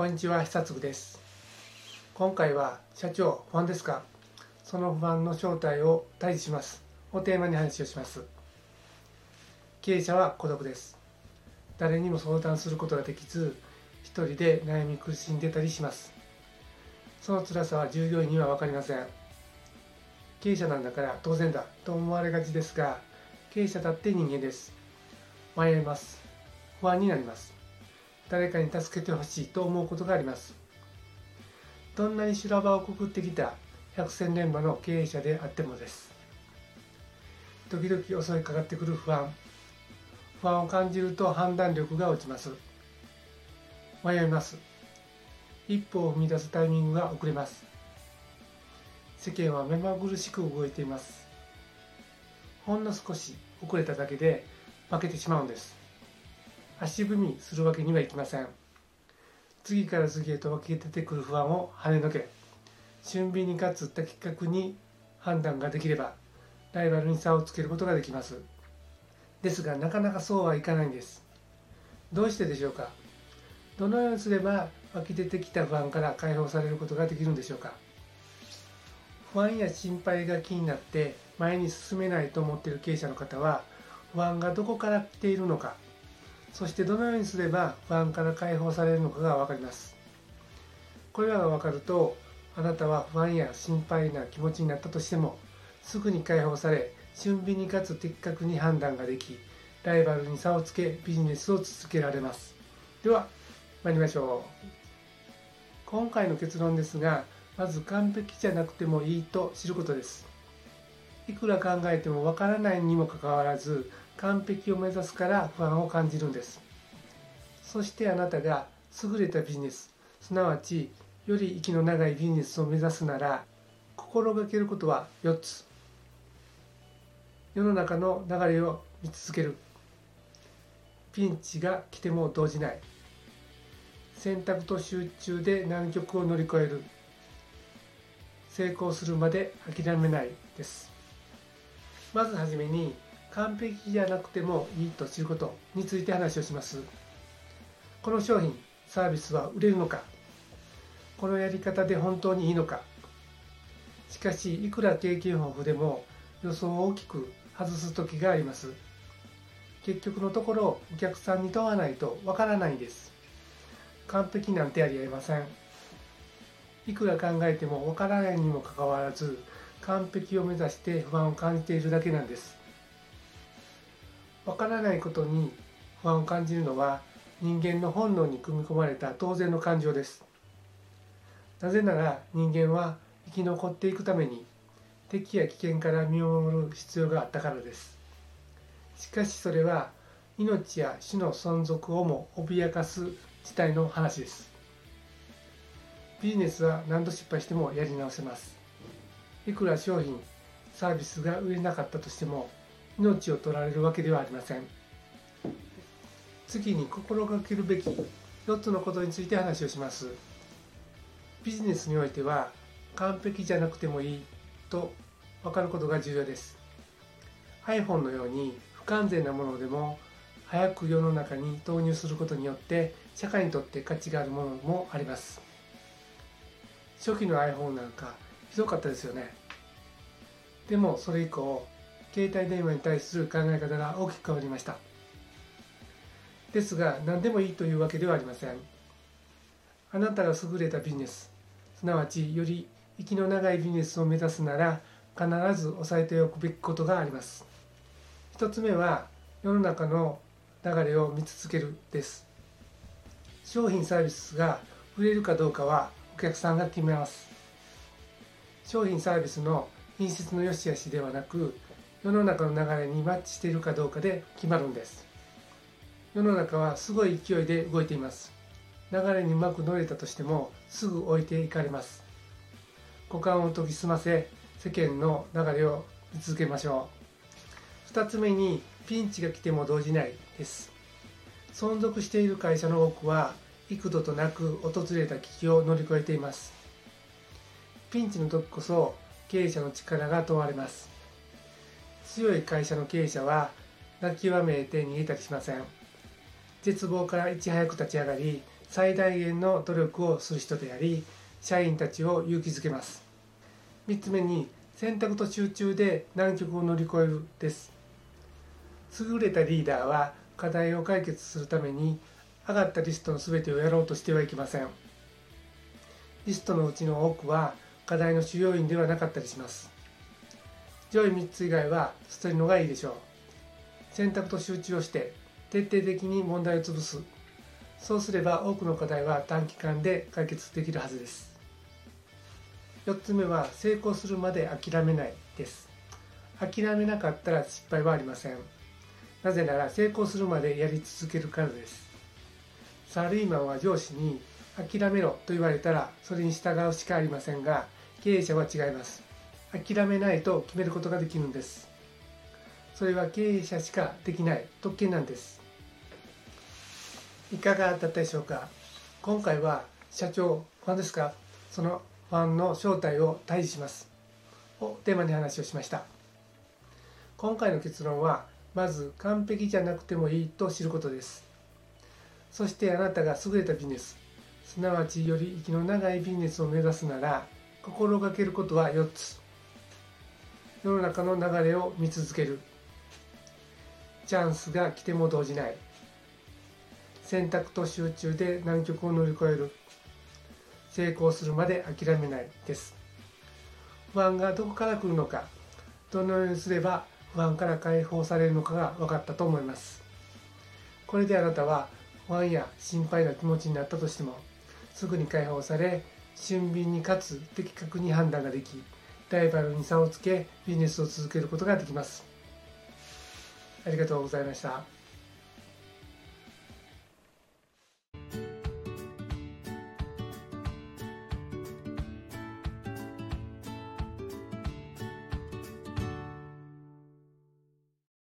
こんにちは久嗣です。今回は社長不安ですか？その不安の正体を退治します。をテーマに話をします。経営者は孤独です。誰にも相談することができず一人で悩み苦しんでたりします。その辛さは従業員には分かりません。経営者なんだから当然だと思われがちですが経営者だって人間です。迷います。不安になります。誰かに助けてほしいと思うことがあります。どんなに修羅場をくぐってきた百戦錬磨の経営者であってもです。時々襲いかかってくる不安。不安を感じると判断力が落ちます。迷います。一歩を踏み出すタイミングが遅れます。世間は目まぐるしく動いています。ほんの少し遅れただけで負けてしまうんです。足踏みするわけにはいきません。次から次へと分け出てくる不安を跳ねのけ俊敏にかつ的確に判断ができればライバルに差をつけることができます。ですがなかなかそうはいかないんです。どうしてでしょうか。どのようにすれば湧き出てきた不安から解放されることができるんでしょうか。不安や心配が気になって前に進めないと思っている経営者の方は不安がどこから来ているのかそしてどのようにすれば不安から解放されるのかが分かります。これらが分かるとあなたは不安や心配な気持ちになったとしてもすぐに解放され俊敏にかつ的確に判断ができライバルに差をつけビジネスを続けられます。では参りましょう。今回の結論ですがまず完璧じゃなくてもいいと知ることです。いくら考えてもわからないにもかかわらず完璧を目指すから不安を感じるんです。そしてあなたが優れたビジネスすなわちより息の長いビジネスを目指すなら心がけることは4つ。世の中の流れを見続ける。ピンチが来ても動じない。選択と集中で難局を乗り越える。成功するまで諦めないです。まずはじめに完璧じゃなくてもいいと知ることについて話をします。この商品サービスは売れるのか？このやり方で本当にいいのか？しかしいくら経験豊富でも予想を大きく外す時があります。結局のところお客さんに問わないとわからないです。完璧なんてありえません。いくら考えてもわからないにもかかわらず完璧を目指して不安を感じているだけなんです。わからないことに不安を感じるのは人間の本能に組み込まれた当然の感情です。なぜなら人間は生き残っていくために敵や危険から身を守る必要があったからです。しかしそれは命や死の存続をも脅かす事態の話です。ビジネスは何度失敗してもやり直せます。いくら商品サービスが売れなかったとしても命を取られるわけではありません。次に心がけるべき4つのことについて話をします。ビジネスにおいては完璧じゃなくてもいいと分かることが重要です。iPhone のように不完全なものでも早く世の中に投入することによって社会にとって価値があるものもあります。初期の iPhone なんかひどかったですよね。でもそれ以降携帯電話に対する考え方が大きく変わりました。ですが何でもいいというわけではありません。あなたが優れたビジネスすなわちより息の長いビジネスを目指すなら必ず押さえておくべきことがあります。一つ目は世の中の流れを見続けるです。商品サービスが売れるかどうかはお客さんが決めます。商品サービスの品質の良し悪しではなく世の中の流れにマッチしているかどうかで決まるんです。世の中はすごい勢いで動いています。流れにうまく乗れたとしてもすぐ置いていかれます。股間を研ぎ澄ませ世間の流れを見続けましょう。2つ目にピンチが来ても動じないです。存続している会社の多くは幾度となく訪れた危機を乗り越えています。ピンチの時こそ経営者の力が問われます。強い会社の経営者は泣きわめいて逃げたりしません。絶望からいち早く立ち上がり最大限の努力をする人であり社員たちを勇気づけます。3つ目に選択と集中で難局を乗り越えるです。優れたリーダーは課題を解決するために上がったリストの全てをやろうとしてはいけません。リストのうちの多くは課題の主要因ではなかったりします。上位3つ以外は捨てるのがいいでしょう。選択と集中をして徹底的に問題を潰す。そうすれば多くの課題は短期間で解決できるはずです。4つ目は成功するまで諦めないです。諦めなかったら失敗はありません。なぜなら成功するまでやり続けるからです。サラリーマンは上司に諦めろと言われたらそれに従うしかありませんが経営者は違います。諦めないと決めることができるんです。それは経営者しかできない特権なんです。いかがだったでしょうか？今回は社長ファンですか？そのファンの正体を退治します。をテーマに話をしました。今回の結論はまず完璧じゃなくてもいいと知ることです。そしてあなたが優れたビジネスすなわちより息の長いビジネスを目指すなら心がけることは4つ。世の中の流れを見続ける。チャンスが来ても動じない。選択と集中で難局を乗り越える。成功するまで諦めないです。不安がどこから来るのかどのようにすれば不安から解放されるのかが分かったと思います。これであなたは不安や心配な気持ちになったとしてもすぐに解放され俊敏にかつ的確に判断ができライバルに差をつけビジネスを続けることができますありがとうございました。